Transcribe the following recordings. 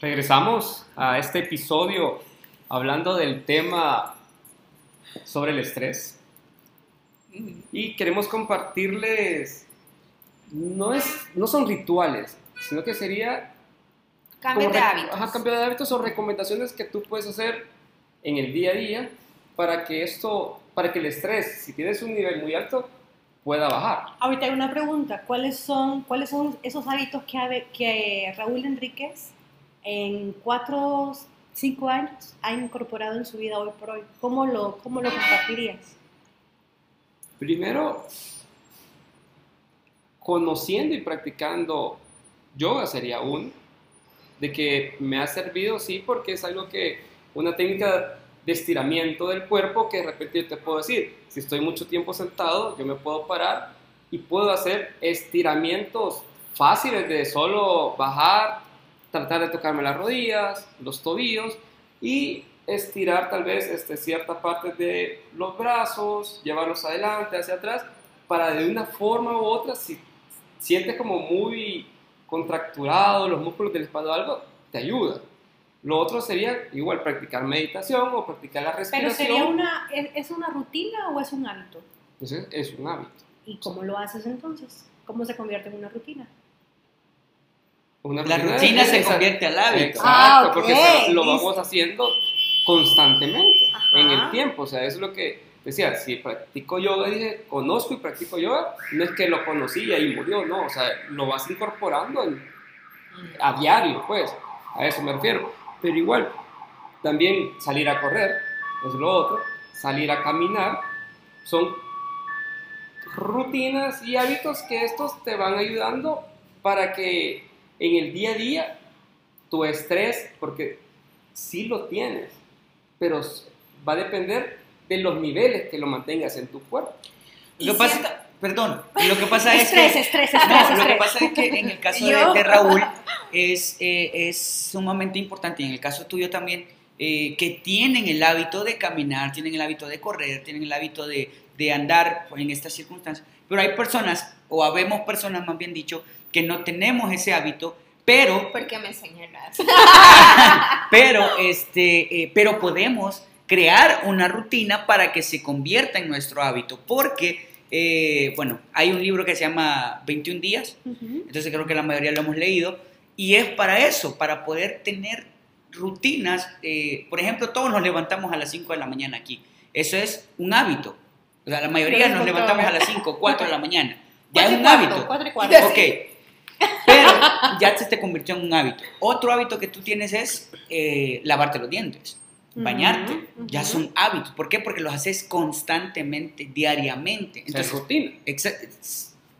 Regresamos a este episodio hablando del tema sobre el estrés. Y queremos compartirles, no, es, no son rituales, sino que sería... Cambio de hábitos. Ajá, cambio de hábitos o recomendaciones que tú puedes hacer en el día a día para que esto, para que el estrés, si tienes un nivel muy alto, pueda bajar. Ahorita hay una pregunta. ¿Cuáles son, cuáles son esos hábitos que, que Raúl Enríquez en cuatro, cinco años ha incorporado en su vida hoy por hoy? ¿Cómo lo, cómo lo compartirías? Primero, conociendo y practicando yoga sería uno, de que me ha servido, sí, porque es algo que, una técnica de estiramiento del cuerpo que de te puedo decir, si estoy mucho tiempo sentado, yo me puedo parar y puedo hacer estiramientos fáciles de solo bajar, tratar de tocarme las rodillas, los tobillos y estirar tal vez este, cierta parte de los brazos, llevarlos adelante, hacia atrás, para de una forma u otra, si sientes como muy contracturado los músculos del espalda o algo, te ayuda. Lo otro sería igual practicar meditación o practicar la Pero respiración. sería una, ¿es, es una rutina o es un hábito? Entonces es un hábito. ¿Y cómo lo haces entonces? ¿Cómo se convierte en una rutina? Una La rutina es se esa- convierte al hábito. Exacto, Ah, porque lo vamos haciendo constantemente Ajá. en el tiempo. O sea, eso es lo que decía, si practico yoga, dije, conozco y practico yoga, no es que lo conocí y ahí murió, no, o sea, lo vas incorporando en- a diario, pues, a eso me refiero. Pero igual, también salir a correr, es lo otro, salir a caminar, son rutinas y hábitos que estos te van ayudando para que en el día a día tu estrés, porque sí lo tienes, pero va a depender de los niveles que lo mantengas en tu cuerpo. Lo Y que pasa, siento- perdón, lo que pasa es Estrés, que... estrés, No, estrés, lo que estrés. pasa es que en el caso de, de Raúl es, eh, es sumamente importante y en el caso tuyo también, eh, que tienen el hábito de caminar, tienen el hábito de correr, tienen el hábito de, de andar en estas circunstancias. Pero hay personas, o habemos personas más bien dicho, que no tenemos ese hábito, pero ¿Por qué me señalas? pero este eh, pero podemos crear una rutina para que se convierta en nuestro hábito porque eh, bueno hay un libro que se llama 21 días entonces creo que la mayoría lo hemos leído y es para eso para poder tener rutinas eh, por ejemplo todos nos levantamos a las 5 de la mañana aquí eso es un hábito o sea la mayoría nos levantamos a las 5 4 de la mañana ya es un hábito Cuatro y cuarto. Ok, pero ya se te convirtió en un hábito. Otro hábito que tú tienes es eh, lavarte los dientes, bañarte. Ya son hábitos. ¿Por qué? Porque los haces constantemente, diariamente. Sea, es Entonces, rutina.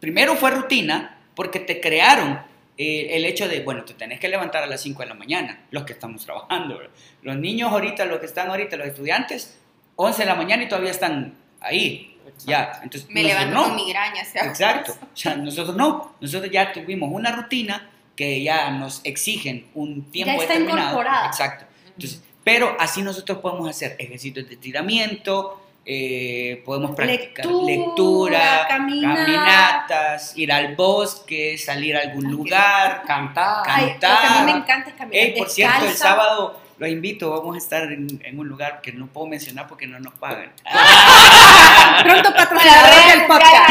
primero fue rutina porque te crearon eh, el hecho de, bueno, te tenés que levantar a las 5 de la mañana, los que estamos trabajando. ¿verdad? Los niños ahorita, los que están ahorita, los estudiantes, 11 de la mañana y todavía están ahí. Ya, entonces Me levanto no. con migraña. ¿sí? Exacto. O sea, nosotros no. Nosotros ya tuvimos una rutina que ya nos exigen un tiempo Ya está determinado. incorporada. Exacto. Entonces, pero así nosotros podemos hacer ejercicios de estiramiento, eh, podemos practicar Lectura, lectura, caminar. caminatas, ir al bosque, salir a algún lugar. Cantar. Ay, lo que a mí cantar. me encanta es caminar Ey, por cierto, el sábado los invito, vamos a estar en, en un lugar que no puedo mencionar porque no nos pagan. Pronto Para patrocinador del podcast.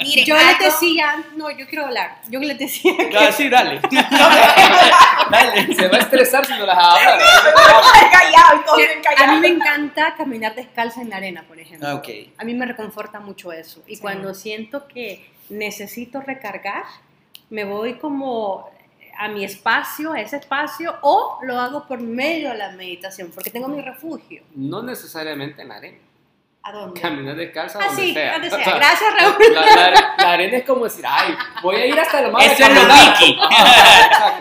Miren, Yo les decía, no, yo quiero hablar. Yo les decía que Ah, sí, dale. dale. Se va a estresar si no las habla. callado y todos bien a mí me encanta caminar descalza en la arena, por ejemplo. Ah. A mí me reconforta mucho eso. Y Sí. cuando siento que necesito recargar, me voy como a mi espacio, a ese espacio, o lo hago por medio de la meditación, porque tengo mi refugio. No necesariamente en la arena. ¿A dónde? Caminar descalza Ah, donde sí, sea. donde O sea. Gracias, Raúl. La, la- la arena es como decir, ay, voy a ir hasta lo más. Eso es lo Vicky.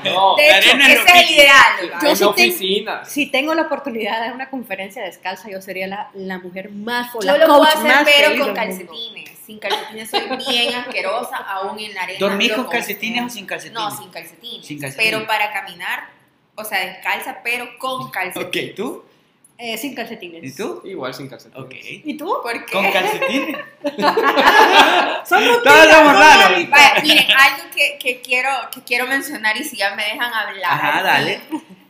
No, De La hecho, arena es lo ese es el ideal. Yo en sí tengo- oficinas. Si tengo la oportunidad de dar una conferencia descalza, yo sería la, la mujer más o Yo lo puedo hacer, más pero con calcetines. Sin calcetines soy bien asquerosa, aún en la arena. ¿Dormís con calcetines o sin calcetines? No, sin calcetines. Sin calcetines. Pero para caminar, o sea, descalza, pero con calcetines. Ok, ¿tú? Eh, sin calcetines. ¿Y tú? Igual sin calcetines. Ok. ¿Y tú? ¿Por qué? ¿Con calcetines? Son rutinas, Todos somos raros. Vaya, miren, algo que, que quiero, que quiero mencionar y si ya me dejan hablar. Ajá, dale.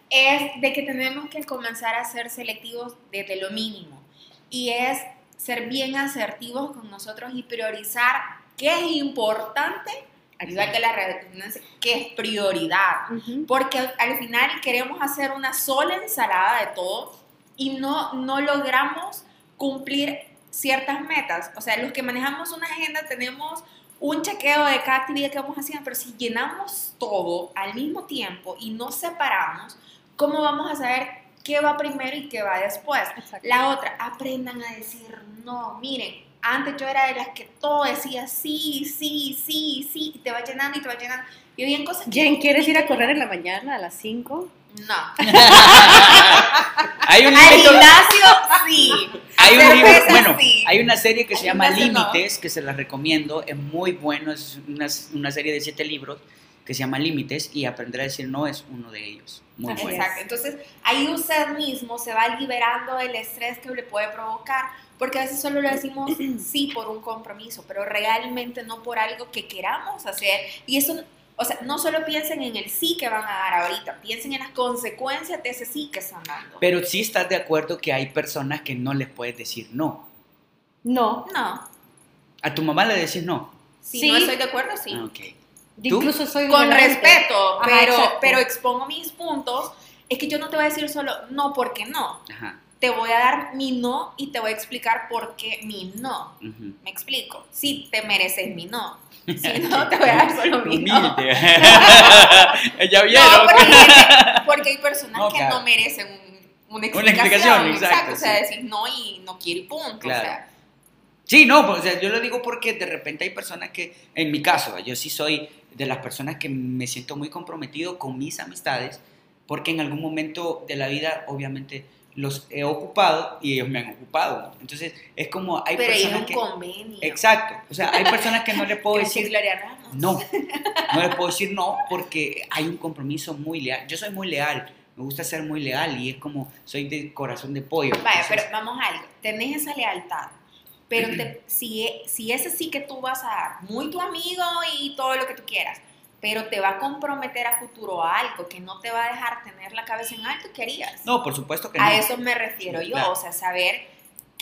es de que tenemos que comenzar a ser selectivos desde lo mínimo. Y es ser bien asertivos con nosotros y priorizar qué es importante, igual que la redundancia, qué es prioridad. Ujú. Porque al- al final queremos hacer una sola ensalada de todo y no, no logramos cumplir ciertas metas. O sea, los que manejamos una agenda tenemos un chequeo de cada actividad que vamos haciendo, pero si llenamos todo al mismo tiempo y no separamos, ¿cómo vamos a saber qué va primero y qué va después? La otra, aprendan a decir no. Miren, antes yo era de las que todo decía sí, sí, sí, sí, y te va llenando y te va llenando. Y había cosas. Jen, ¿quieres ir a correr en la mañana a las 5? No. Hay un Al gimnasio, sí. Hay un libro, bueno, sí. hay una serie que se llama no. Límites, que se las recomiendo, es muy bueno, es una, una serie de siete libros que se llama Límites y aprender a decir no es uno de ellos. Muy bueno. Exacto. Entonces, ahí usted mismo se va liberando del estrés que le puede provocar, porque a veces solo le decimos sí por un compromiso, pero realmente no por algo que queramos hacer. Y eso, o sea, no solo piensen en el sí que van a dar ahorita, piensen en las consecuencias de ese sí que están dando. Pero sí estás de acuerdo que hay personas que no les puedes decir no. No. No. A tu mamá le decís no. Si Sí. no estoy de acuerdo, sí. Ah, ok. Yo ¿Tú? incluso soy Con respeto, Ajá, pero, exacto. pero expongo mis puntos. Es que yo no te voy a decir solo no porque no. Ajá. Te voy a dar mi no y te voy a explicar por qué mi no. ujú. Me explico. Si te mereces mi no. Si no, te voy a dar solo. Humilde. ya vieron. No, porque, hay gente- porque hay personas No, que no merecen un- una Una explicación. explicación, exacto, O sea, decir no y no quiere punto. Claro. O sea, Sí, no, pues, o sea, yo lo digo porque de repente hay personas que, en mi caso, yo sí soy de las personas que me siento muy comprometido con mis amistades, porque en algún momento de la vida, obviamente, los he ocupado y ellos me han ocupado. Entonces, es como hay pero ahí es personas un que... convenio. Exacto, o sea, hay personas que no le puedo decir no, no les puedo decir no porque hay un compromiso muy leal. Yo soy muy leal, me gusta ser muy leal y es como, soy de corazón de pollo. Vaya, entonces- pero vamos a algo. Tenés esa lealtad. Pero te- si, si ese sí que tú vas a dar, muy tu amigo y todo lo que tú quieras, pero te va a comprometer a futuro a algo que no te va a dejar tener la cabeza en alto, ¿qué harías? No, por supuesto que no. a eso me refiero yo, Claro. o sea, saber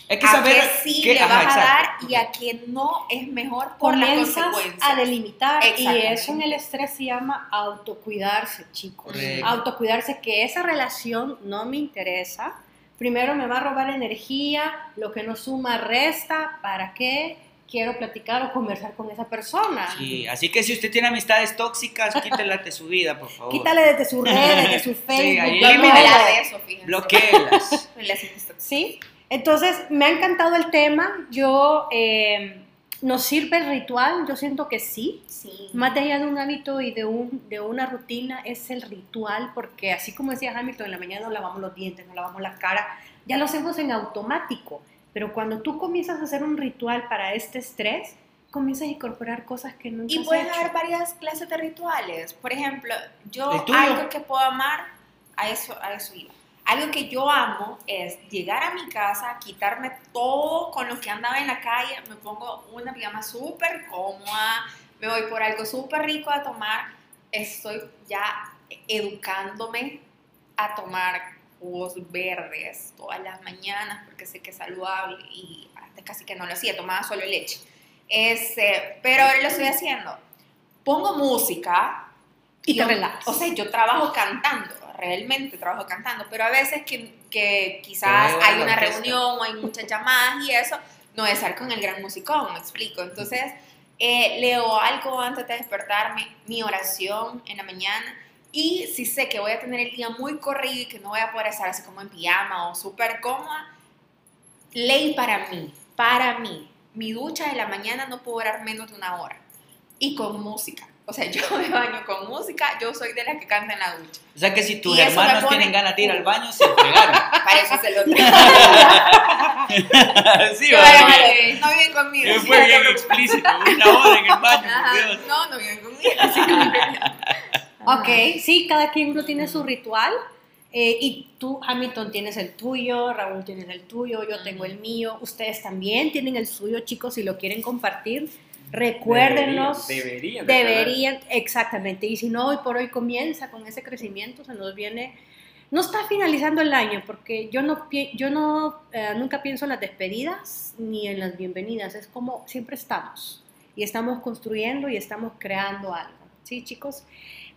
que a saber qué sí qué- le ajá, vas a dar y a qué no es mejor por las Comienzas consecuencias. a delimitar y eso en el estrés se llama autocuidarse, chicos. Correcto. Autocuidarse, que esa relación no me interesa. Primero me va a robar energía, lo que no suma resta, ¿para qué quiero platicar o conversar con esa persona? Sí, así que si usted tiene amistades tóxicas, quítelas de su vida, por favor. Quítale desde sus redes, desde su Facebook. hablar de eso, fíjense. Bloquéelas. Relaciones tóxicas. ¿Sí? Entonces, me ha encantado el tema. Yo, eh, ¿nos sirve el ritual? Yo siento que sí. Sí. Más allá de un hábito y de, un, de una rutina, es el ritual, porque así como decía Hamilton, en la mañana nos lavamos los dientes, nos lavamos la cara, ya lo hacemos en automático. Pero cuando tú comienzas a hacer un ritual para este estrés, comienzas a incorporar cosas que nunca Y has pueden hecho. haber varias clases de rituales. Por ejemplo, yo algo que puedo amar, a eso, a eso iba. Algo que yo amo es llegar a mi casa, quitarme todo con lo que andaba en la calle, me pongo una pijama súper cómoda, me voy por algo súper rico a tomar, estoy ya educándome a tomar jugos verdes todas las mañanas porque sé que es saludable y antes casi que no lo hacía, tomaba solo leche. Este, pero ahora lo estoy haciendo. Pongo música Y te yo- relajas. O sea, yo trabajo cantando, realmente trabajo cantando, pero a veces que, que quizás Te hay una reunión o hay muchas llamadas y eso, no estar con el gran musicón, me explico. Entonces, eh, leo algo antes de despertarme, mi oración en la mañana. Y si sé que voy a tener el día muy corrido y que no voy a poder estar así como en pijama o súper cómoda, ley para mí, para mí. Mi ducha de la mañana no puedo durar menos de una hora. Y con música. O sea, yo me baño con música, yo soy de las que canta en la ducha. O sea que si tus Y hermanos pone- tienen ganas de ir al baño, se pegaron. Para eso se lo sí, Que va, vayan porque- a ver, No viven conmigo. Sí, Fue bien explícito, una hora en el baño, Ajá. No, no viven conmigo. Ok, sí, cada quien no tiene su ritual. Eh, y tú, Hamilton, tienes el tuyo, Raúl tienes el tuyo, yo tengo el mío, ustedes también tienen el suyo, chicos, si lo quieren compartir, recuérdenos. Deberían, deberían de Deberían, exactamente. Y si no, hoy por hoy comienza con ese crecimiento, se nos viene. No está finalizando el año, porque yo no, yo no eh, nunca pienso en las despedidas ni en las bienvenidas. Es como siempre estamos. Y estamos construyendo y estamos creando algo. ¿Sí, chicos?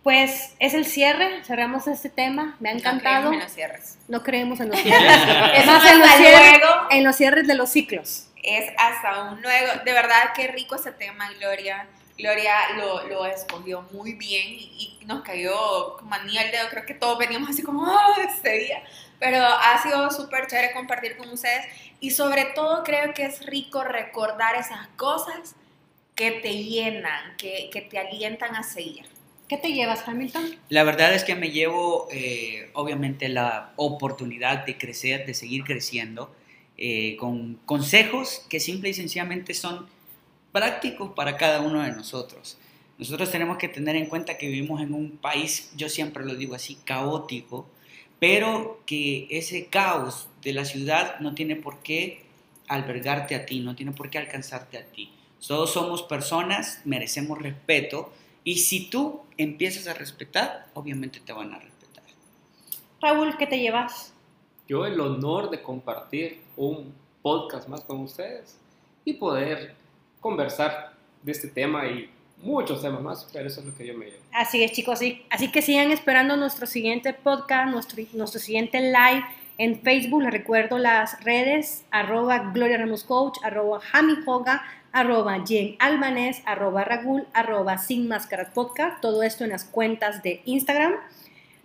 Pues es el cierre. Cerramos este tema. Me ha encantado. No creemos en los cierres. No creemos en los cierres. es más, en los, hasta cierres, en los cierres de los ciclos. Es hasta un luego. De verdad, qué rico ese tema, Gloria. Gloria lo, lo escogió muy bien y, y nos cayó como anillo al dedo. Creo que todos veníamos así como, ¡ah! este día. Pero ha sido súper chévere compartir con ustedes. Y sobre todo, creo que es rico recordar esas cosas que te llenan, que, que te alientan a seguir. ¿Qué te llevas, Hamilton? La verdad es que me llevo, eh, obviamente, la oportunidad de crecer, de seguir creciendo, eh, con consejos que simple y sencillamente son prácticos para cada uno de nosotros. Nosotros tenemos que tener en cuenta que vivimos en un país, yo siempre lo digo así, caótico, pero que ese caos de la ciudad no tiene por qué albergarte a ti, no tiene por qué alcanzarte a ti. Todos somos personas, merecemos respeto, y si tú empiezas a respetar, obviamente te van a respetar. Raúl, ¿qué te llevas? Yo el honor de compartir un podcast más con ustedes y poder conversar de este tema y muchos temas más, pero eso es lo que yo me llevo. Así es, chicos. Así, así que sigan esperando nuestro siguiente podcast, nuestro, nuestro siguiente live en Facebook. Les recuerdo las redes, arroba Gloria Ramos Coach, arroba Jami Hoga, arroba Jen Albanés, arroba Ragul, arroba Sin Máscaras Podcast. Todo esto en las cuentas de Instagram.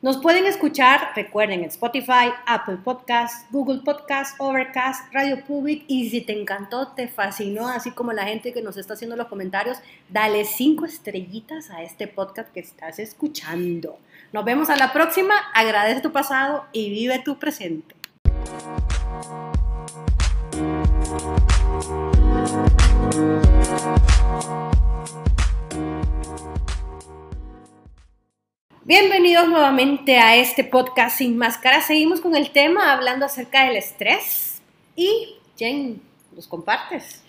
Nos pueden escuchar, recuerden, en Spotify, Apple Podcasts, Google Podcasts, Overcast, Radio Public. Y si te encantó, te fascinó, así como la gente que nos está haciendo los comentarios, dale cinco estrellitas a este podcast que estás escuchando. Nos vemos a la próxima. Agradece tu pasado y vive tu presente. Bienvenidos nuevamente a este podcast sin máscara. Seguimos con el tema hablando acerca del estrés. Y Jen, ¿los compartes?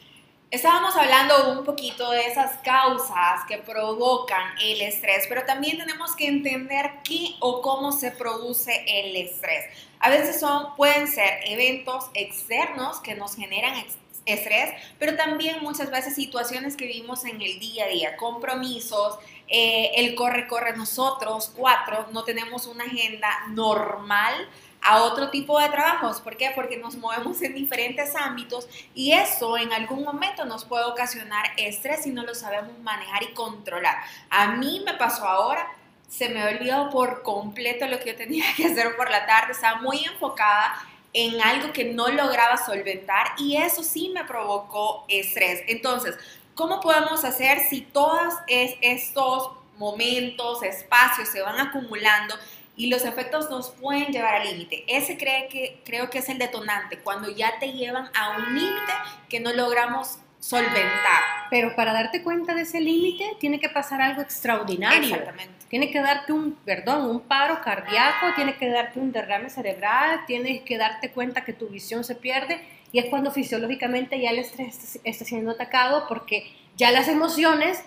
Estábamos hablando un poquito de esas causas que provocan el estrés, pero también tenemos que entender qué o cómo se produce el estrés. A veces son, pueden ser eventos externos que nos generan ex- estrés, pero también muchas veces situaciones que vivimos en el día a día, compromisos, eh, el corre-corre. Nosotros cuatro no tenemos una agenda normal a otro tipo de trabajos. ¿Por qué? Porque nos movemos en diferentes ámbitos y eso en algún momento nos puede ocasionar estrés si no lo sabemos manejar y controlar. A mí me pasó ahora, se me olvidó por completo lo que yo tenía que hacer por la tarde, estaba muy enfocada en algo que no lograba solventar y eso sí me provocó estrés. Entonces, ¿cómo podemos hacer si todos es- estos momentos, espacios se van acumulando y los efectos nos pueden llevar al límite? Ese cree que, creo que es el detonante, cuando ya te llevan a un límite que no logramos solventar. Pero para darte cuenta de ese límite, tiene que pasar algo extraordinario. Exactamente. Tiene que darte un, perdón, un paro cardíaco, tiene que darte un derrame cerebral, tienes que darte cuenta que tu visión se pierde y es cuando fisiológicamente ya el estrés está, está siendo atacado porque ya las emociones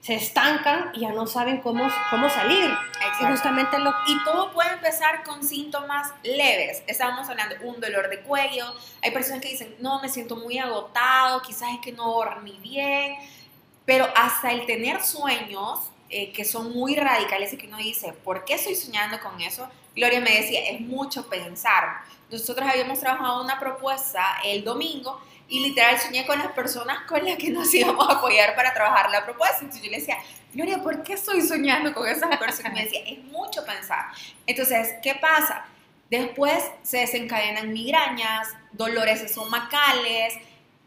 se estancan y ya no saben cómo, cómo salir. Y justamente lo Y todo puede empezar con síntomas leves. Estábamos hablando un dolor de cuello. Hay personas que dicen, no, me siento muy agotado, quizás es que no dormí bien. Pero hasta el tener sueños eh, que son muy radicales y que uno dice, ¿por qué estoy soñando con eso? Gloria me decía, es mucho pensar. Nosotros habíamos trabajado una propuesta el domingo y literal soñé con las personas con las que nos íbamos a apoyar para trabajar la propuesta. Entonces yo le decía, Gloria, ¿por qué estoy soñando con esas personas? Y me decía, es mucho pensar. Entonces, ¿qué pasa? Después se desencadenan migrañas, dolores estomacales,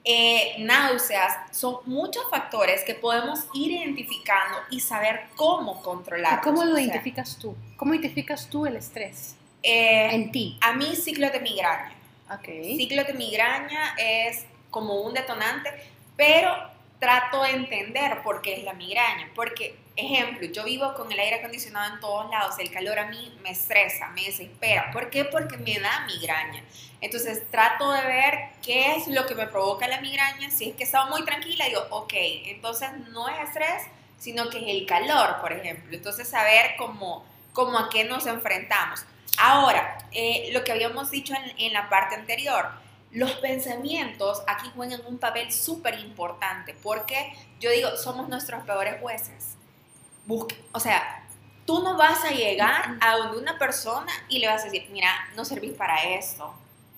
eh, náuseas. Son muchos factores que podemos ir identificando y saber cómo controlar. ¿Cómo lo identificas tú? ¿Cómo identificas tú el estrés en ti? a mí, ciclo de migraña. Ok. Ciclo de migraña es como un detonante, pero trato de entender por qué es la migraña. Porque, ejemplo, yo vivo con el aire acondicionado en todos lados, el calor a mí me estresa, me desespera. ¿Por qué? Porque me da migraña. Entonces trato de ver qué es lo que me provoca la migraña. Si es que estaba muy tranquila, digo, ok, entonces no es estrés, sino que es el calor, por ejemplo. Entonces saber cómo, cómo a qué nos enfrentamos. Ahora, eh, lo que habíamos dicho en, en la parte anterior, los pensamientos aquí juegan un papel súper importante porque yo digo, somos nuestros peores jueces. Busque, o sea, tú no vas a llegar a donde una persona y le vas a decir, mira, no servís para esto,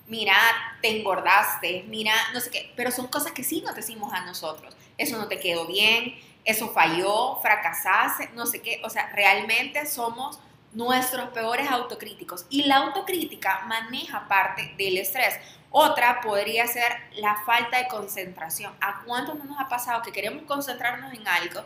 mira, te engordaste, mira, no sé qué, pero son cosas que sí nos decimos a nosotros. Eso no te quedó bien, eso falló, fracasaste, no sé qué. O sea, realmente somos nuestros peores autocríticos y la autocrítica maneja parte del estrés. Otra podría ser la falta de concentración. ¿A cuánto no nos ha pasado que queremos concentrarnos en algo?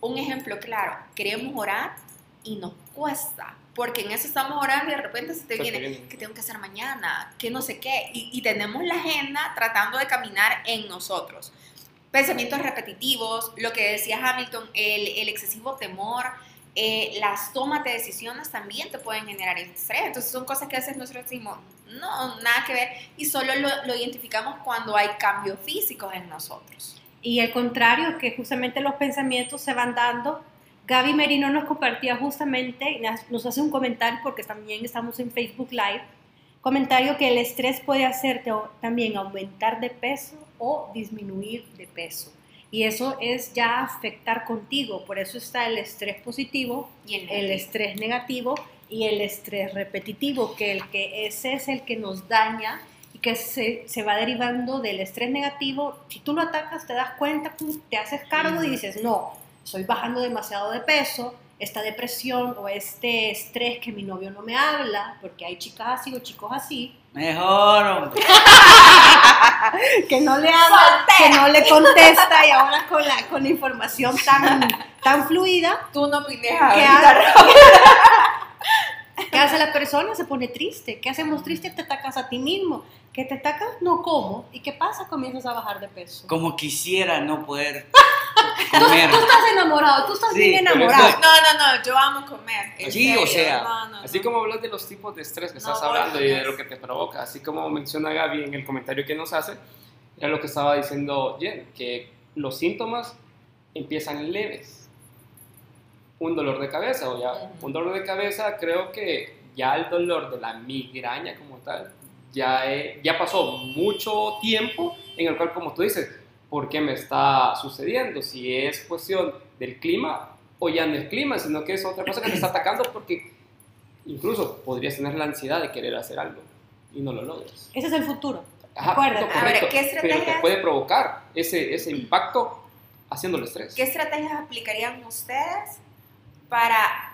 Un ejemplo claro, queremos orar y nos cuesta, porque en eso estamos orando y de repente se te viene, viene. que tengo que hacer mañana, que no sé qué, y, y tenemos la agenda tratando de caminar en nosotros. Pensamientos repetitivos, lo que decía Hamilton, el, el excesivo temor, eh, las tomas de decisiones también te pueden generar estrés. Entonces son cosas que a veces nosotros decimos, no, nada que ver, y solo lo, lo identificamos cuando hay cambios físicos en nosotros. Y al contrario, que justamente los pensamientos se van dando. Gaby Merino nos compartía justamente, nos hace un comentario porque también estamos en Facebook Live, comentario que el estrés puede hacerte también aumentar de peso o disminuir de peso. Y eso es ya afectar contigo, por eso está el estrés positivo, Y el, el estrés negativo y el estrés repetitivo, que, el que ese es el que nos daña y que se, se va derivando del estrés negativo. Si tú lo atacas, te das cuenta, te haces cargo y dices, no, estoy bajando demasiado de peso, esta depresión o este estrés que mi novio no me habla, porque hay chicas así o chicos así, Mejor, hombre. que no le habla, que no le contesta y ahora con la, con la información tan, tan fluida, Tú no vienes ¿Qué a hace? ¿Qué hace la persona? Se pone triste. ¿Qué hacemos triste? Te atacas a ti mismo. ¿Que te atacas? No como. ¿Y qué pasa? Comienzas a bajar de peso. Como quisiera no poder Tú, comer. tú estás enamorado, tú estás Sí, bien enamorado. eso- No, no, no, yo amo comer. Sí, o sea, No, no, Así no. como hablas de los tipos de estrés que No, estás hablando y de lo que te provoca, así como menciona Gaby en el comentario que nos hace, era lo que estaba diciendo Jen, que los síntomas empiezan leves. Un dolor de cabeza, o ya, un dolor de cabeza, creo que ya el dolor de la migraña como tal, ya, he- ya pasó mucho tiempo en el cual, como tú dices, ¿por qué me está sucediendo? Si es cuestión del clima o ya no es clima, sino que es otra cosa que te está atacando porque incluso podrías tener la ansiedad de querer hacer algo y no lo logras. Ese es el futuro. Ajá, ver, correcto, ¿qué pero te estrategias? puede provocar ese, ese impacto haciendo el estrés. ¿Qué estrategias aplicarían ustedes para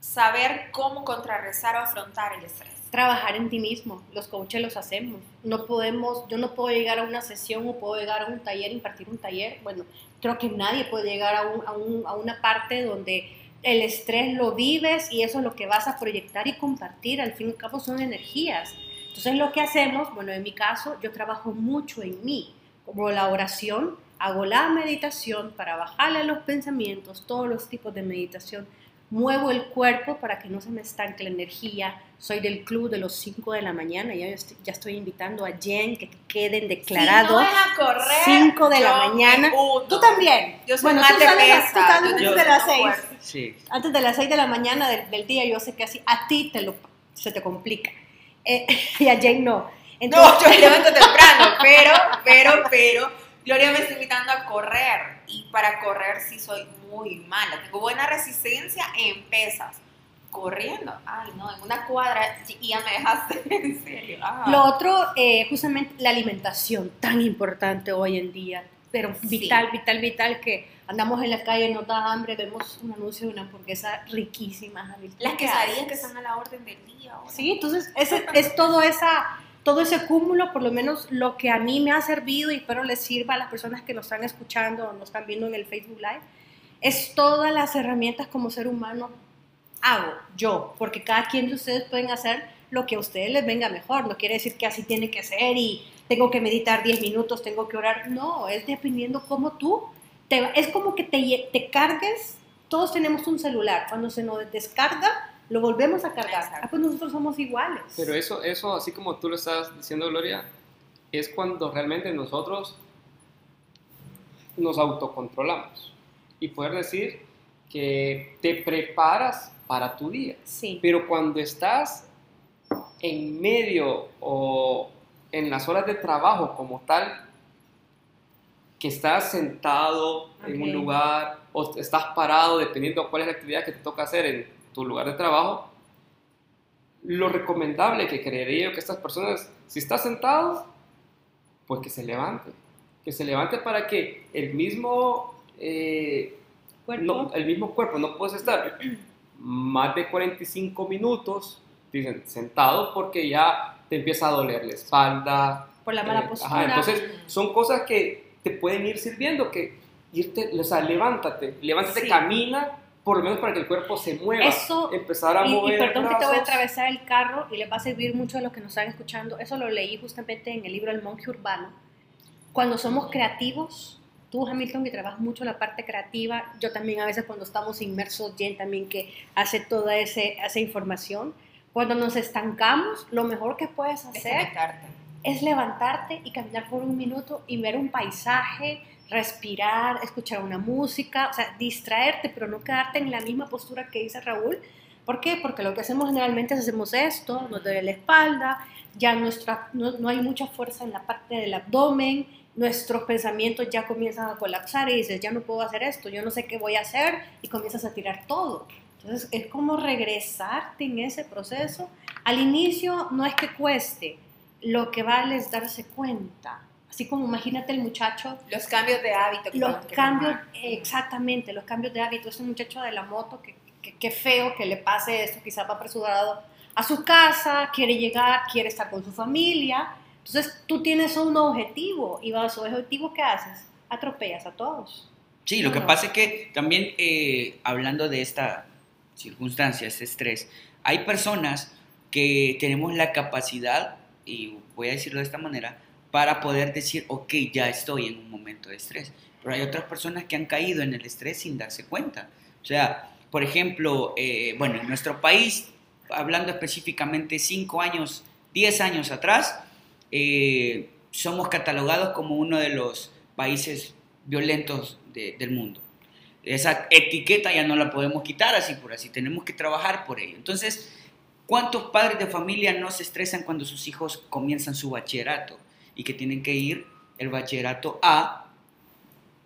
saber cómo contrarrestar o afrontar el estrés? Trabajar en ti mismo. Los coaches los hacemos. No podemos, yo no puedo llegar a una sesión o puedo llegar a un taller, impartir un taller. Bueno, creo que nadie puede llegar a, un- a a una parte donde el estrés lo vives y eso es lo que vas a proyectar y compartir. Al fin y al cabo son energías. Entonces lo que hacemos, bueno, en mi caso, yo trabajo mucho en mí, como la oración, hago la meditación para bajarle los pensamientos, todos los tipos de meditación, muevo el cuerpo para que no se me estanque la energía, soy del club de los 5 de la mañana, ya estoy, ya estoy invitando a Jen que queden declarados. Si no es a correr, 5 de la yo mañana. Tú también. Yo soy bueno, más tú de sales, a- pesa, tú sales yo antes no de las puedo. 6 Sí. antes de las 6 de la mañana del, del día, yo sé que así a ti te lo, se te complica. Eh, y a Jane no. No, Entonces, yo me levanto temprano, pero, pero, pero, Gloria me está invitando a correr y para correr sí soy muy mala. Tengo buena resistencia en pesas. Corriendo, ay no, en una cuadra y ya me dejaste en serio. Ajá. lo otro, eh, justamente la alimentación, tan importante hoy en día, pero Sí. vital, vital, vital, que andamos en la calle, nos da hambre, vemos un anuncio de una hamburguesa riquísima. Las ¿Qué quesadillas que están a la orden del día ahora. Sí, entonces ese, es todo, esa, todo ese cúmulo, por lo menos lo que a mí me ha servido y espero les sirva a las personas que nos están escuchando o nos están viendo en el Facebook Live, es todas las herramientas como ser humano hago yo, porque cada quien de ustedes pueden hacer lo que a ustedes les venga mejor. No quiere decir que así tiene que ser y tengo que meditar 10 minutos, tengo que orar. No, es dependiendo cómo tú, te, es como que te, te cargues, todos tenemos un celular, cuando se nos descarga, lo volvemos a cargar. Exacto. Ah, pues nosotros somos iguales. Pero eso, eso, así como tú lo estás diciendo, Gloria, es cuando realmente nosotros nos autocontrolamos y poder decir que te preparas para tu día. Sí. Pero cuando estás en medio o en las horas de trabajo como tal, que estás sentado en un lugar o estás parado, dependiendo de cuál es la actividad que te toca hacer en tu lugar de trabajo, lo recomendable que creería yo que estas personas, si estás sentado, pues que se levante. Que se levante para que el mismo, eh, Cuerpo. no, el mismo cuerpo, no puedes estar más de 45 minutos dicen, sentado porque ya te empieza a doler la espalda. por la mala eh, postura. ajá, entonces, son cosas que te pueden ir sirviendo, que irte, o sea, levántate, levántate, Sí. camina, por lo menos para que el cuerpo se mueva. Eso- empezar a y, y mover perdón que te voy a atravesar el carro y les va a servir mucho a los que nos están escuchando. Eso lo leí justamente en el libro El monje urbano. Cuando somos creativos, tú Hamilton que trabajas mucho la parte creativa, yo también a veces cuando estamos inmersos, Jen también que hace toda ese, esa información, cuando nos estancamos, lo mejor que puedes hacer es levantarte y caminar por un minuto y ver un paisaje, respirar, escuchar una música, o sea, distraerte, pero no quedarte en la misma postura que dice Raúl. ¿Por qué? Porque lo que hacemos generalmente es hacemos esto, nos duele la espalda, ya nuestra, no, no hay mucha fuerza en la parte del abdomen, nuestros pensamientos ya comienzan a colapsar y dices, ya no puedo hacer esto, yo no sé qué voy a hacer y comienzas a tirar todo. Entonces es como regresarte en ese proceso. Al inicio no es que cueste, lo que vale es darse cuenta. Así como imagínate el muchacho, Los cambios de hábito. que los que cambios, tomar. exactamente, los cambios de hábito. Ese muchacho de la moto, que, que, que feo que le pase esto, quizás va apresurado a su casa, quiere llegar, quiere estar con su familia. Entonces tú tienes un objetivo y vas a su objetivo, ¿qué haces? Atropellas a todos. Sí, lo que No. pasa es que también eh, hablando de esta circunstancia, este estrés, hay personas que tenemos la capacidad, y voy a decirlo de esta manera, para poder decir, ok, ya estoy en un momento de estrés. Pero hay otras personas que han caído en el estrés sin darse cuenta. O sea, por ejemplo, eh, bueno, en nuestro país, hablando específicamente 5 años, 10 años atrás, eh, somos catalogados como uno de los países violentos de- del mundo. Esa etiqueta ya no la podemos quitar así por así, tenemos que trabajar por ello. Entonces, ¿cuántos padres de familia no se estresan cuando sus hijos comienzan su bachillerato y que tienen que ir el bachillerato a,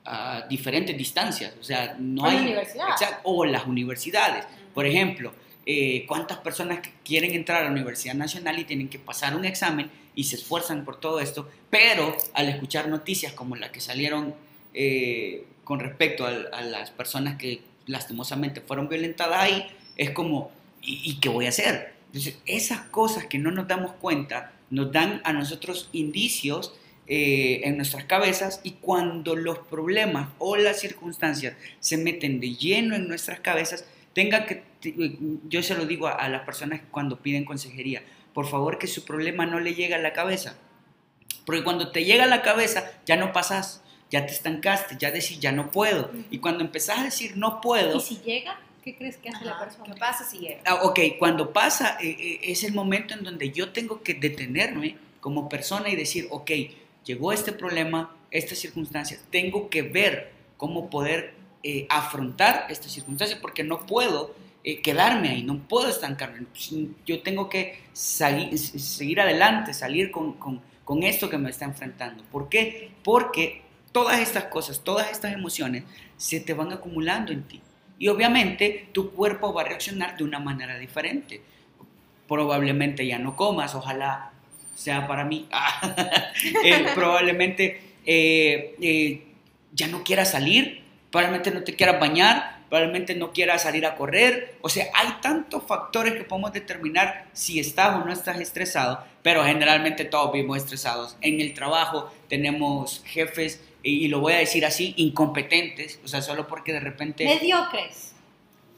a diferentes distancias? O sea, no O hay... universidad. O las universidades. Por ejemplo, eh, ¿cuántas personas quieren entrar a la Universidad Nacional y tienen que pasar un examen y se esfuerzan por todo esto, pero al escuchar noticias como la que salieron eh, con respecto a, a las personas que lastimosamente fueron violentadas ahí, es como, ¿y, y qué voy a hacer? Entonces, esas cosas que no nos damos cuenta nos dan a nosotros indicios eh, en nuestras cabezas y cuando los problemas o las circunstancias se meten de lleno en nuestras cabezas, tenga que, yo se lo digo a, a las personas cuando piden consejería, por favor que su problema no le llegue a la cabeza, porque cuando te llega a la cabeza ya no pasas, ya te estancaste, ya decís ya no puedo, y cuando empezás a decir no puedo, ¿Y si llega? ¿Qué crees que hace la Ajá. persona? ¿Qué pasa si llega? Ah, ok, cuando pasa eh, eh, es el momento en donde yo tengo que detenerme como persona y decir, ok, llegó este problema, estas circunstancias, tengo que ver cómo poder eh, afrontar estas circunstancias porque no puedo eh, quedarme ahí, no puedo estancarme. Yo tengo que salir- seguir adelante, salir con, con- con esto que me está enfrentando. ¿Por qué? Porque todas estas cosas, todas estas emociones se te van acumulando en ti. Y obviamente tu cuerpo va a reaccionar de una manera diferente. Probablemente ya no comas, ojalá sea para mí. Eh, probablemente eh, eh, ya no quieras salir, probablemente no te quieras bañar, probablemente no quieras salir a correr. O sea, hay tantos factores que podemos determinar si estás o no estás estresado, pero generalmente todos vivimos estresados. En el trabajo tenemos jefes, y, y lo voy a decir así, incompetentes, o sea, solo porque de repente... Mediocres.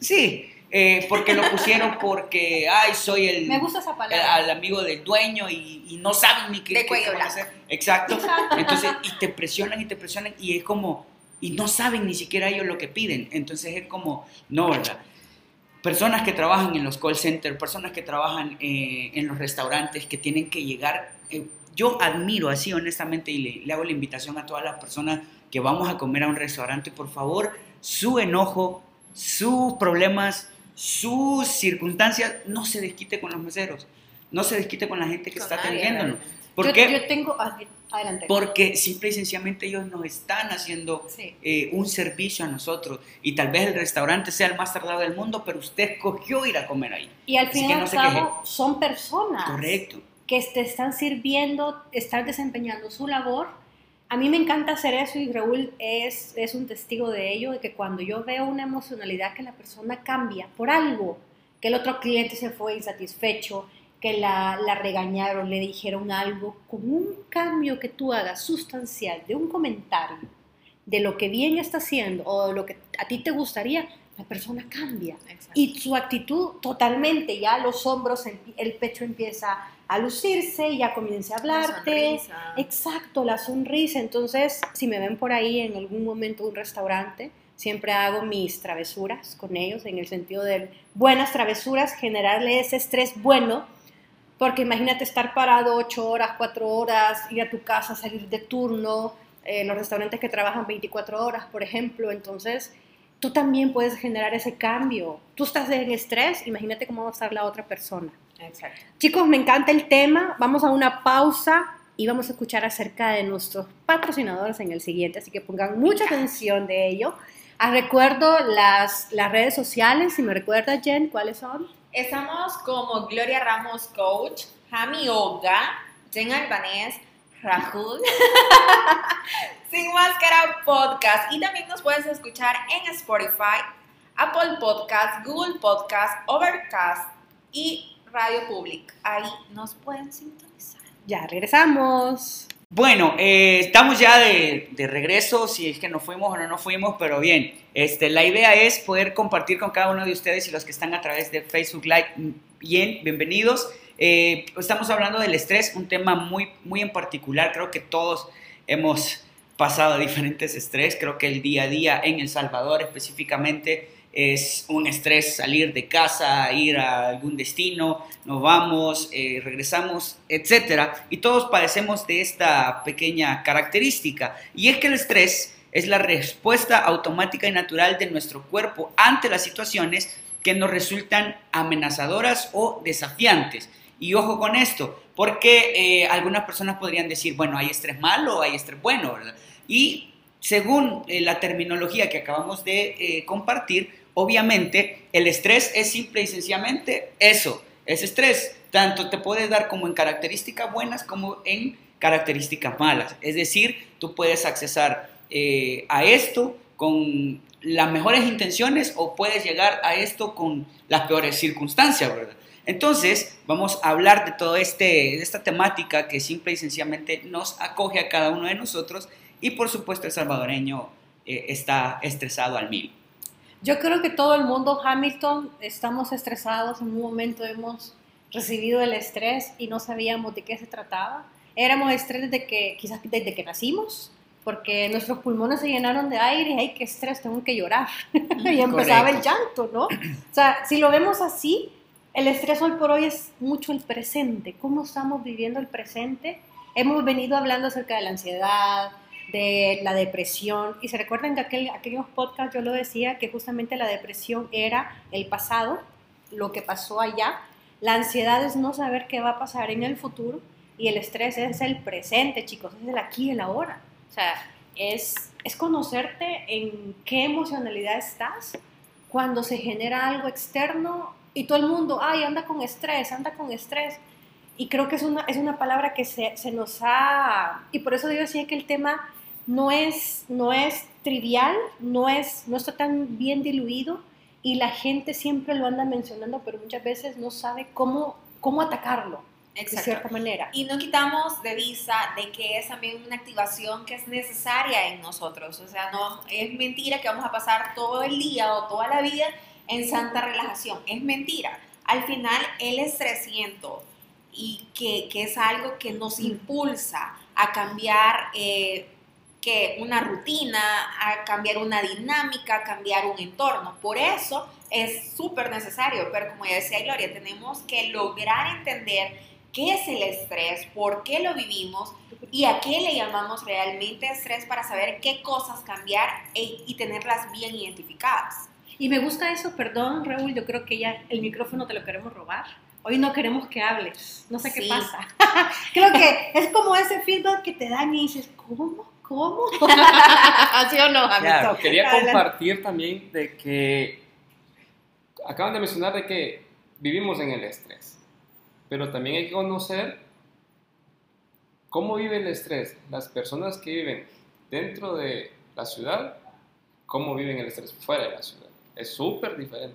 Sí, eh, porque lo pusieron porque, ay, soy el, Me gusta esa palabra. al amigo del dueño y, y no saben ni qué, De qué- hacer. Exacto. Entonces, y te presionan y te presionan y es como, y no saben ni siquiera ellos lo que piden. Entonces es como, no, ¿verdad? Personas que trabajan en los call centers, personas que trabajan eh, en los restaurantes, que tienen que llegar. eh, yo admiro así, honestamente, y le, le hago la invitación a todas las personas que vamos a comer a un restaurante, por favor, su enojo, sus problemas, sus circunstancias, no se desquite con los meseros, no se desquite con la gente que Con está atendiéndonos. realmente. ¿Por yo, yo tengo... ah, Adelante. Porque simple y sencillamente ellos nos están haciendo Sí. eh, un servicio a nosotros. Y tal vez el restaurante sea el más tardado del mundo, pero usted escogió ir a comer ahí. Y al fin y al cabo son personas Correcto. Que te están sirviendo, están desempeñando su labor. A mí me encanta hacer eso y Raúl es, es un testigo de ello, de que cuando yo veo una emocionalidad que la persona cambia por algo, que el otro cliente se fue insatisfecho, que la, la regañaron, le dijeron algo, con un cambio que tú hagas sustancial de un comentario, de lo que bien está haciendo o de lo que a ti te gustaría, la persona cambia. Exacto. Y su actitud totalmente, ya los hombros, empie- el pecho empieza a lucirse, ya comienza a La hablarte. sonrisa. Exacto, la sonrisa. Entonces, si me ven por ahí en algún momento en un restaurante, siempre hago mis travesuras con ellos, en el sentido de buenas travesuras, generarle ese estrés bueno, porque imagínate estar parado ocho horas, cuatro horas, ir a tu casa, salir de turno, eh, los restaurantes que trabajan 24 horas, por ejemplo, entonces tú también puedes generar ese cambio. Tú estás en estrés, imagínate cómo va a estar la otra persona. Exacto. Chicos, me encanta el tema. Vamos a una pausa y vamos a escuchar acerca de nuestros patrocinadores en el siguiente, así que pongan mucha atención de ello. Ah, recuerdo las, las redes sociales, si me recuerdas, Jen, ¿cuáles son? Estamos como Gloria Ramos Coach, Jami Olga, Jen Albanés, Rahul, Sin Máscara Podcast. Y también nos puedes escuchar en Spotify, Apple Podcast, Google Podcast, Overcast y Radio Public. Ahí nos pueden sintonizar. Ya, regresamos. Bueno, eh, estamos ya de, de regreso, si es que nos fuimos o no nos fuimos, pero bien, este, la idea es poder compartir con cada uno de ustedes y los que están a través de Facebook Live. Bien, bienvenidos. Eh, estamos hablando del estrés, un tema muy, muy en particular, creo que todos hemos pasado diferentes estrés, creo que el día a día en El Salvador específicamente es un estrés salir de casa, ir a algún destino, nos vamos, eh, regresamos, etcétera, y todos padecemos de esta pequeña característica, y es que el estrés es la respuesta automática y natural de nuestro cuerpo ante las situaciones que nos resultan amenazadoras o desafiantes. Y ojo con esto, porque eh, algunas personas podrían decir, bueno, hay estrés malo hay estrés bueno, ¿verdad? Y según eh, la terminología que acabamos de compartir, obviamente el estrés es simple y sencillamente eso, es estrés. Tanto te puede dar como en características buenas como en características malas. Es decir, tú puedes accesar eh, a esto con las mejores intenciones o puedes llegar a esto con las peores circunstancias, ¿verdad? Entonces, vamos a hablar de toda este, de esta temática que simple y sencillamente nos acoge a cada uno de nosotros y por supuesto el salvadoreño eh, está estresado al mil. Yo creo que todo el mundo, Hamilton, estamos estresados. En un momento hemos recibido el estrés y no sabíamos de qué se trataba. Éramos estrés desde que, quizás desde que nacimos, porque nuestros pulmones se llenaron de aire y ay, qué estrés, tengo que llorar. y empezaba el Correcto. llanto, ¿no? O sea, si lo vemos así, el estrés hoy por hoy es mucho el presente. ¿Cómo estamos viviendo el presente? Hemos venido hablando acerca de la ansiedad, de la depresión. Y se recuerdan que aquel, aquellos podcasts yo lo decía, que justamente la depresión era el pasado, lo que pasó allá. La ansiedad es no saber qué va a pasar en el futuro. Y el estrés es el presente, chicos, es el aquí y el ahora. O sea, es, es conocerte en qué emocionalidad estás cuando se genera algo externo y todo el mundo, ay, anda con estrés, anda con estrés. Y creo que es una, es una palabra que se, se nos ha... Y por eso yo decía que el tema no es, no es trivial, no, es, no está tan bien diluido y la gente siempre lo anda mencionando, pero muchas veces no sabe cómo, cómo atacarlo, de cierta manera. Y no quitamos de vista de que es también una activación que es necesaria en nosotros. O sea, no es mentira que vamos a pasar todo el día o toda la vida en santa relajación. Es mentira. Al final, el estrés siento y que, que es algo que nos impulsa a cambiar eh, que una rutina, a cambiar una dinámica, a cambiar un entorno. Por eso es súper necesario, pero como ya decía Gloria, tenemos que lograr entender qué es el estrés, por qué lo vivimos y a qué le llamamos realmente estrés para saber qué cosas cambiar e- y tenerlas bien identificadas. Y me gusta eso, perdón, Raúl, yo creo que ya el micrófono te lo queremos robar. Hoy no queremos que hables, no sé qué pasa. creo que es como ese feedback que te dan y dices, ¿cómo? ¿Cómo? ¿Sí o no, Claro. Quería Adelante. compartir también de que acaban de mencionar de que vivimos en el estrés, pero también hay que conocer cómo vive el estrés las personas que viven dentro de la ciudad, cómo viven el estrés fuera de la ciudad. Es súper diferente.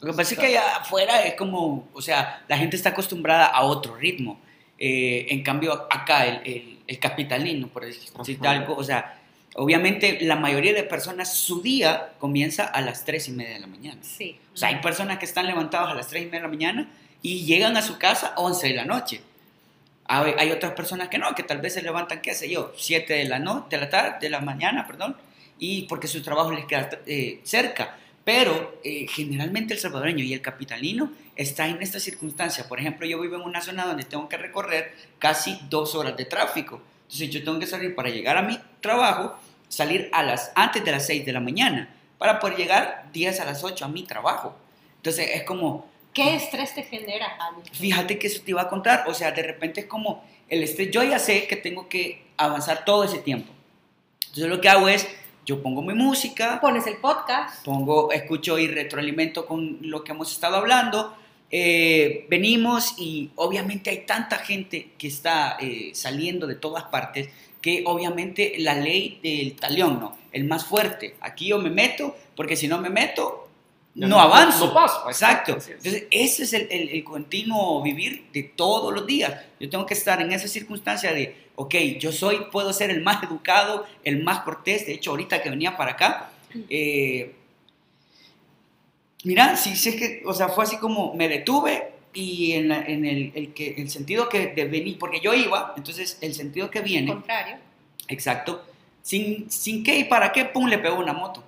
Lo que pasa es que allá afuera es como, o sea, la gente está acostumbrada a otro ritmo. Eh, en cambio, acá el, el, el capitalino, por decir Ajá. algo, o sea, obviamente la mayoría de personas, su día comienza a las 3 y media de la mañana. Sí. O sea, hay personas que están levantadas a las 3 y media de la mañana y llegan a su casa a 11 de la noche. Hay, hay otras personas que no, que tal vez se levantan, qué sé yo, 7 de la, no, de la tarde, de la mañana, perdón, y porque su trabajo les queda eh, cerca. Pero eh, generalmente el salvadoreño y el capitalino está en esta circunstancia. Por ejemplo, yo vivo en una zona donde tengo que recorrer casi dos horas de tráfico. Entonces yo tengo que salir para llegar a mi trabajo, salir a las, antes de las 6 de la mañana, para poder llegar 10 a las 8 a mi trabajo. Entonces es como, ¿Qué estrés te genera, Hamilton? Fíjate que eso te iba a contar, o sea, de repente es como el estrés, yo ya sé que tengo que avanzar todo ese tiempo. Entonces lo que hago es, yo pongo mi música, Pones el podcast. pongo, escucho y retroalimento con lo que hemos estado hablando, eh, venimos y obviamente hay tanta gente que está eh, saliendo de todas partes que obviamente la ley del talión, ¿no? El más fuerte. Aquí yo me meto, porque si no me meto, no, no- avanzo. no paso, Exacto. es. Entonces, ese es el, el- el continuo vivir de todos los días. Yo tengo que estar en esa circunstancia de, ok, yo soy, puedo ser el más educado, el más cortés. De hecho, ahorita que venía para acá, eh, mira, sí sé que, o sea, fue así como me detuve y en, la- en el, el que, el sentido que de venir, porque yo iba, entonces el sentido que viene, Contrario. Exacto. Sin, sin qué y para qué, pum, le pegó una moto.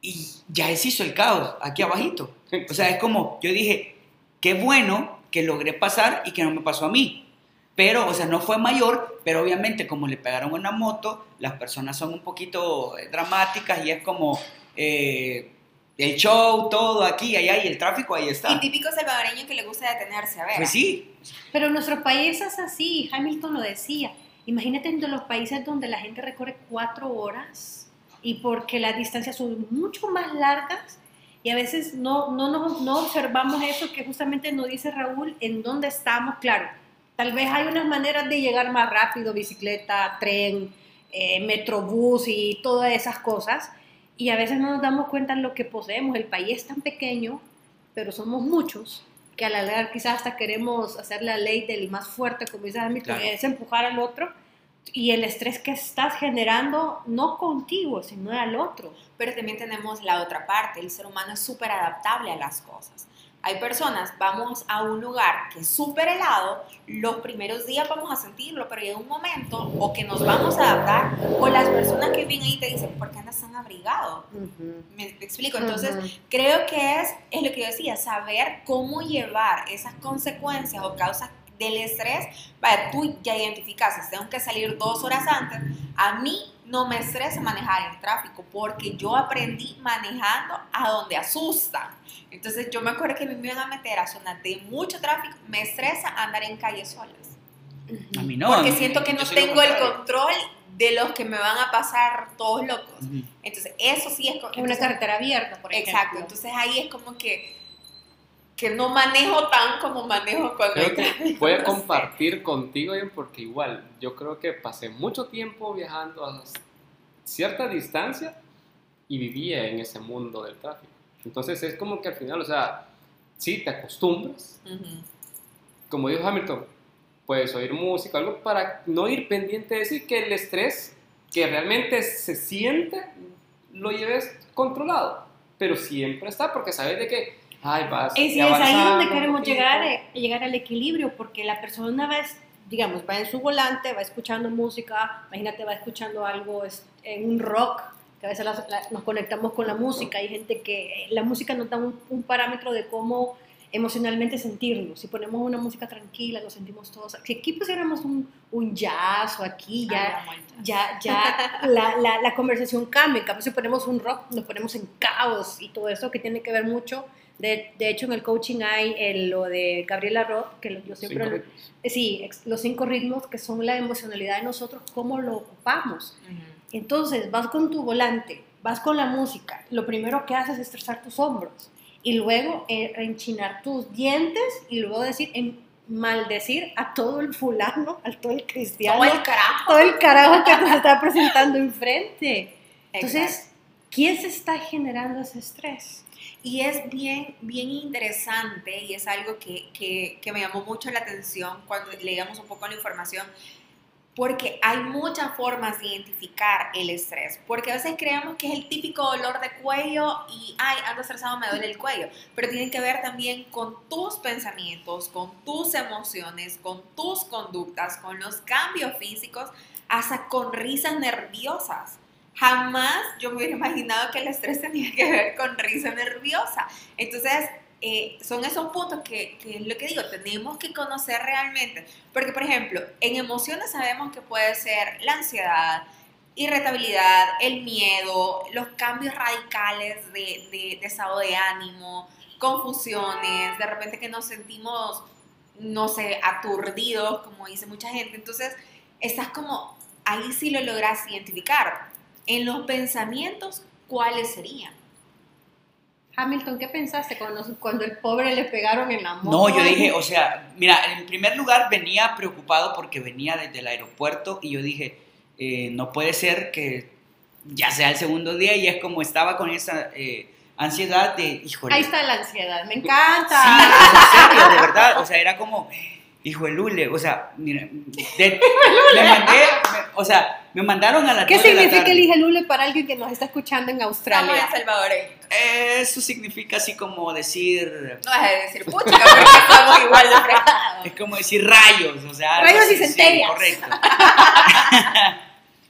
Y ya se hizo el caos, aquí abajito. O sea, es como, yo dije, qué bueno que logré pasar y que no me pasó a mí. Pero, o sea, no fue mayor, pero obviamente como le pegaron una moto, las personas son un poquito eh, dramáticas y es como eh, el show, todo aquí, allá y el tráfico ahí Y está. típico salvadoreño que le gusta detenerse a ver. Pues sí, Pero nuestro país es así, Hamilton lo decía. Imagínate en los países donde la gente recorre cuatro horas y porque las distancias son mucho más largas y a veces no, no, nos- no observamos eso que justamente nos dice Raúl, en dónde estamos, claro. Tal vez hay unas maneras de llegar más rápido, bicicleta, tren, eh, metrobús y todas esas cosas. Y a veces no nos damos cuenta de lo que poseemos. El país es tan pequeño, pero somos muchos, que a la larga quizás hasta queremos hacer la ley del más fuerte, como dice Hamilton, Claro. es empujar al otro. Y el estrés que estás generando, no contigo, sino al otro. Pero también tenemos la otra parte, el ser humano es súper adaptable a las cosas. Hay personas, vamos a un lugar que es súper helado, los primeros días vamos a sentirlo, pero llega un momento o que nos vamos a adaptar, o las personas que vienen ahí te dicen, ¿por qué andas tan abrigado? Me, me explico, entonces Ujú. creo que es, es lo que yo decía, saber cómo llevar esas consecuencias o causas del estrés. Vaya, tú ya identificaste, tengo que salir dos horas antes. A mí no me estresa manejar el tráfico porque yo aprendí manejando a donde asusta. Entonces yo me acuerdo que me iban a meter a zonas de mucho tráfico, me estresa andar en calles solas. a mí no. porque siento que no tengo el control de los que me van a pasar todos locos. Entonces eso sí es... co- En una entonces- carretera abierta, por ejemplo. Exacto, entonces ahí es como que, que no manejo tan como manejo cuando Creo que voy a compartir contigo, porque igual yo creo que pasé mucho tiempo viajando a cierta distancia y vivía en ese mundo del tráfico. Entonces es como que al final, o sea, sí, te acostumbras. Como dijo Hamilton, puedes oír música, algo para no ir pendiente de decir que el estrés que realmente se siente lo lleves controlado. pero siempre está porque sabes de que, ay, vas. Es, es ahí donde queremos llegar, eh, llegar al equilibrio, porque la persona va, digamos, va en su volante, va escuchando música, imagínate, va escuchando algo es- en un rock, que a veces las- la- nos conectamos con la música, hay gente que eh, la música nos da un, un parámetro de cómo emocionalmente sentirnos. Si ponemos una música tranquila, nos sentimos todos. Si aquí pusiéramos un, un jazz o aquí, ya, Ay, ya, ya la, la, la conversación cambia. En cambio, si ponemos un rock, nos ponemos en caos y todo eso que tiene que ver mucho. De, de hecho, en el coaching hay el- lo de Gabriela Roth, que lo- yo siempre... Cinco lo- eh, sí, ex- los cinco ritmos que son la emocionalidad de nosotros, cómo lo ocupamos. Entonces, vas con tu volante, vas con la música, lo primero que haces es estresar tus hombros y luego eh, enchinar tus dientes y luego decir, en, maldecir a todo el fulano, a todo el cristiano, Todo el carajo. todo el carajo que te está presentando enfrente. Entonces, Exacto. ¿quién se está generando ese estrés? Y es bien, bien interesante y es algo que, que, que me llamó mucho la atención cuando leíamos un poco la información, porque hay muchas formas de identificar el estrés, porque a veces creemos que es el típico dolor de cuello y, ay, ando estresado, me duele el cuello, pero tiene que ver también con tus pensamientos, con tus emociones, con tus conductas, con los cambios físicos, hasta con risas nerviosas. Jamás yo me hubiera imaginado que el estrés tenía que ver con risa nerviosa. Entonces, eh, son esos puntos que, que es lo que digo, tenemos que conocer realmente. Porque, por ejemplo, en emociones sabemos que puede ser la ansiedad, irritabilidad, el miedo, los cambios radicales de, de, de estado de ánimo, confusiones, de repente que nos sentimos, no sé, aturdidos, como dice mucha gente. Entonces, estás como, ahí sí lo logras identificar. En los pensamientos, ¿cuáles serían? Hamilton, ¿qué pensaste cuando, cuando el pobre le pegaron en la moto? No, yo dije, o sea, mira, en primer lugar venía preocupado porque venía desde el aeropuerto y yo dije, eh, no puede ser que ya sea el segundo día y es como estaba con esa eh, ansiedad de, híjole. Ahí está la ansiedad, me Sí, encanta. en serio, de verdad, o sea, era como, hijo de Lule, o sea, mira, de- me mandé, me- o sea, me mandaron a la ¿Qué significa el Lule para alguien que nos está escuchando en Estamos Australia? en salvadoreño. Eso significa así como decir, No es de decir pucha, porque somos igual de es como decir rayos, o sea, Rayos y así, sí, centellas. correcto.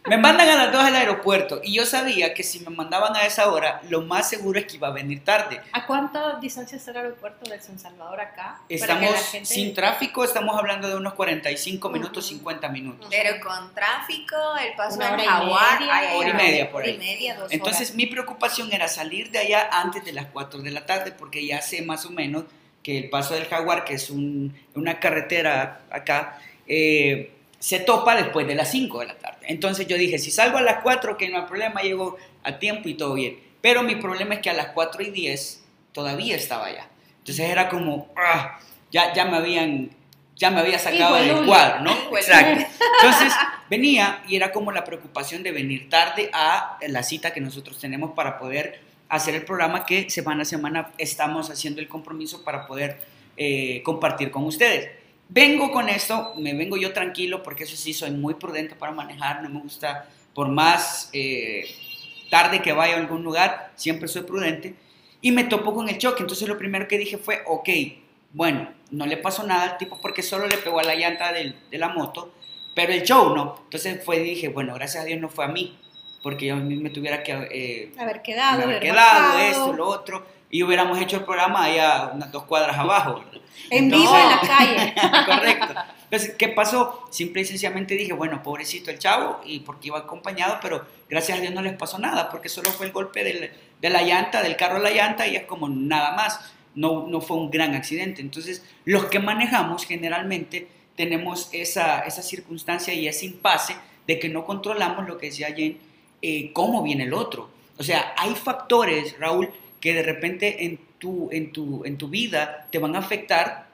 me mandan a las dos al aeropuerto y yo sabía que si me mandaban a esa hora, lo más seguro es que iba a venir tarde. ¿A cuánta distancia está el aeropuerto de San Salvador acá? Estamos gente- sin tráfico, estamos hablando de unos 45 minutos, 50 minutos. Pero con tráfico, el paso y Jaguar, hora y media por hora y ahí. media, dos Entonces horas. mi preocupación era salir de allá antes de las 4 de la tarde porque ya sé más o menos que el paso del jaguar, que es un- una carretera acá, eh, se topa después de las 5 de la tarde. Entonces yo dije, si salgo a las 4, que no hay problema, llego a tiempo y todo bien. Pero mi problema es que a las 4 y 10 todavía estaba allá. Entonces era como, ah, ya, ya me habían... Ya me había sacado del cuadro, ¿no? Exacto. Entonces venía y era como la preocupación de venir tarde a la cita que nosotros tenemos para poder hacer el programa que semana a semana estamos haciendo el compromiso para poder eh, compartir con ustedes. Vengo con esto, me vengo yo tranquilo porque eso sí, soy muy prudente para manejar, no me gusta, por más eh, tarde que vaya a algún lugar, siempre soy prudente y me topo con el choque. Entonces lo primero que dije fue, ok, bueno, no le pasó nada al tipo porque solo le pegó a la llanta del- de la moto, pero el show no. Entonces fue, dije, bueno, gracias a Dios no fue a mí, porque yo a mí me tuviera que eh, Haber quedado, haber haber quedado, marcado. esto, lo otro, y hubiéramos hecho el programa allá unas dos cuadras abajo. ¿verdad? En vivo en la calle. Correcto. Entonces, ¿qué pasó? Simple y sencillamente dije, bueno, pobrecito el chavo, y porque iba acompañado, pero gracias a Dios no les pasó nada, porque solo fue el golpe del- de la llanta, del carro a la llanta, y es como nada más. No, no fue un gran accidente. Entonces, los que manejamos generalmente tenemos esa, esa circunstancia y ese impasse de que no controlamos lo que decía Jen, eh, cómo viene el otro. O sea, hay factores, Raúl, que de repente en tu, en tu, en tu vida te van a afectar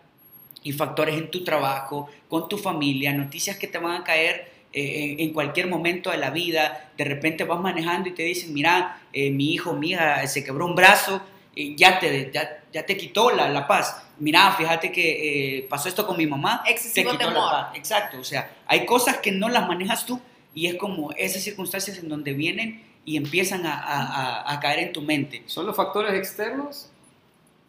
y factores en tu trabajo, con tu familia, noticias que te van a caer eh, en, cualquier momento de la vida. De repente vas manejando y te dicen, mira, eh, mi hijo, mi hija se quebró un brazo, y ya, te, ya, ya te quitó la, la paz. Mira, fíjate que eh, pasó esto con mi mamá. Excesivo te quitó temor. la paz. Exacto, o sea, hay cosas que no las manejas tú y es como esas circunstancias en donde vienen y empiezan a, a- a- caer en tu mente. Son los factores externos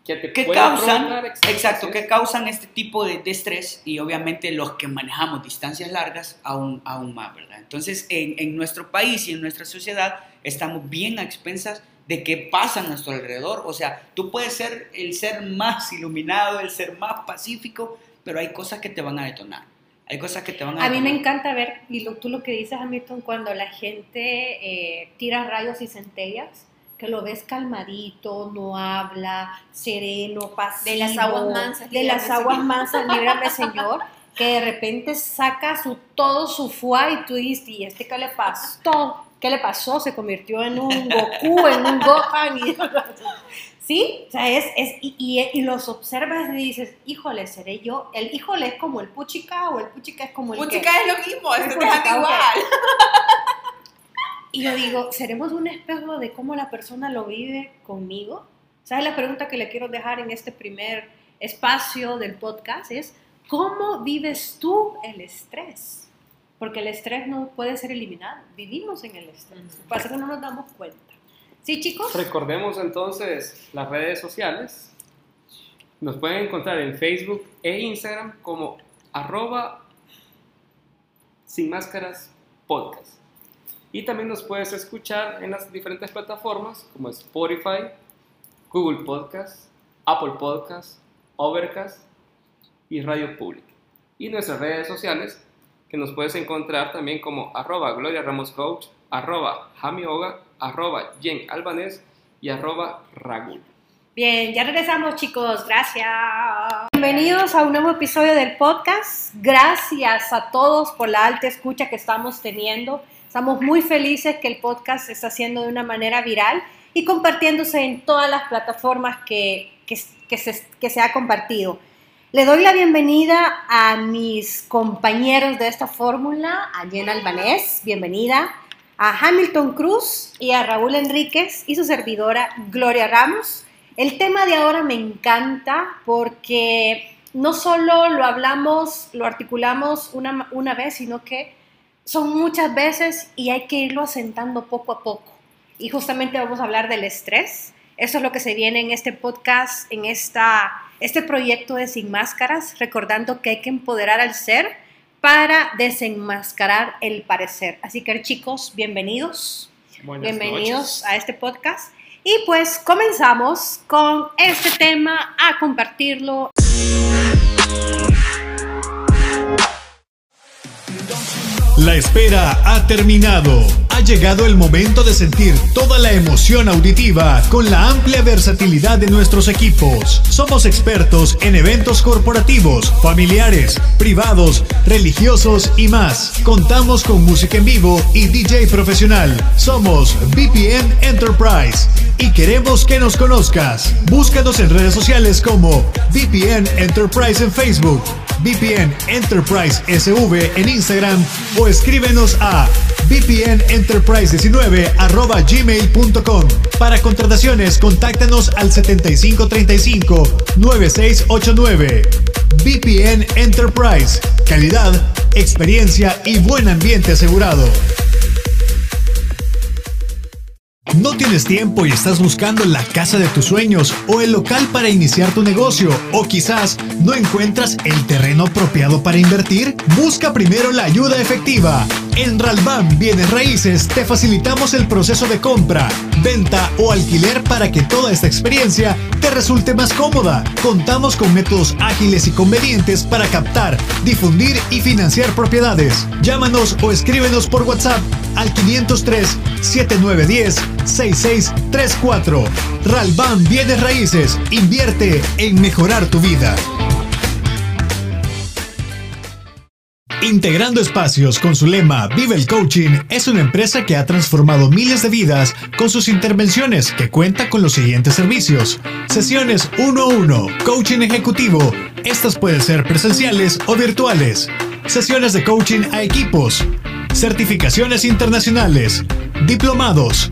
que te pueden causan, exacto, que causan este tipo de, de estrés y obviamente los que manejamos distancias largas aún, aún más, ¿verdad? Entonces, en, en nuestro país y en nuestra sociedad estamos bien a expensas de qué pasa a nuestro alrededor. O sea, tú puedes ser el ser más iluminado, el ser más pacífico, pero hay cosas que te van a detonar. Hay cosas que te van a A mí me encanta ver, y lo, tú lo que dices, Hamilton, cuando la gente eh, tira rayos y centellas, que lo ves calmadito, no habla, sereno, pasivo. De las aguas mansas, De las aguas Señor. mansas, líbrame, Señor. Que de repente saca su, todo su fuá y tú dices, ¿y este qué le pasó? ¿Qué le pasó? Se convirtió en un Goku, en un Gohan. Y, ¿Sí? O sea, es, es y, y- y los observas y dices, híjole, ¿seré yo? El híjole es como el puchica o el puchica es como el que- Puchica es lo mismo, es que puchica, igual. Y yo digo, ¿seremos un espejo de cómo la persona lo vive conmigo? ¿Sabes la pregunta que le quiero dejar en este primer espacio del podcast? Es, ¿cómo vives tú el estrés? Porque el estrés no puede ser eliminado. Vivimos en el estrés. Pasa que no nos damos cuenta. ¿Sí, chicos? Recordemos entonces las redes sociales. Nos pueden encontrar en Facebook e Instagram como arroba sin máscaras podcast. Y también nos puedes escuchar en las diferentes plataformas como Spotify, Google Podcast, Apple Podcast, Overcast y Radio Public. Y nuestras redes sociales que nos puedes encontrar también como arroba Gloria Ramos Coach, arroba Jamioga, arroba Jen Albanés y arroba Ragul. Bien, ya regresamos chicos, gracias. Bienvenidos a un nuevo episodio del podcast. Gracias a todos por la alta escucha que estamos teniendo. Estamos muy felices que el podcast se está haciendo de una manera viral y compartiéndose en todas las plataformas que, se, que se ha compartido. Le doy la bienvenida a mis compañeros de esta fórmula, a Jen Albanés, bienvenida, a Hamilton Cruz y a Raúl Enríquez y su servidora Gloria Ramos. El tema de ahora me encanta porque no solo lo hablamos, lo articulamos una, una vez, sino que son muchas veces y hay que irlo asentando poco a poco. Y justamente vamos a hablar del estrés. Eso es lo que se viene en este podcast, en esta, este proyecto de Sin Máscaras, recordando que hay que empoderar al ser para desenmascarar el parecer. Así que chicos, bienvenidos. Buenas Bienvenidos noches. a este podcast. Y pues comenzamos con este tema a compartirlo. La espera ha terminado. Ha llegado el momento de sentir toda la emoción auditiva con la amplia versatilidad de nuestros equipos. Somos expertos en eventos corporativos, familiares, privados, religiosos y más. Contamos con música en vivo y DJ profesional. Somos VPN Enterprise y queremos que nos conozcas. Búscanos en redes sociales como VPN Enterprise en Facebook, VPN Enterprise SV en Instagram o escríbenos a vpnenterprise19 arroba. Para contrataciones, contáctanos al 7535-9689. VPN Enterprise. Calidad, experiencia y buen ambiente asegurado. ¿No tienes tiempo y estás buscando la casa de tus sueños o el local para iniciar tu negocio? ¿O quizás no encuentras el terreno apropiado para invertir? Busca primero la ayuda efectiva. En Ralban Bienes Raíces te facilitamos el proceso de compra, venta o alquiler para que toda esta experiencia te resulte más cómoda. Contamos con métodos ágiles y convenientes para captar, difundir y financiar propiedades. Llámanos o escríbenos por WhatsApp al 503 7910 6634. Ralban Bienes Raíces. Invierte en mejorar tu vida. Integrando Espacios con su lema Vive el Coaching es una empresa que ha transformado miles de vidas con sus intervenciones que cuenta con los siguientes servicios. Sesiones 1 a 1, coaching ejecutivo. Estas pueden ser presenciales o virtuales. Sesiones de coaching a equipos. Certificaciones internacionales. Diplomados.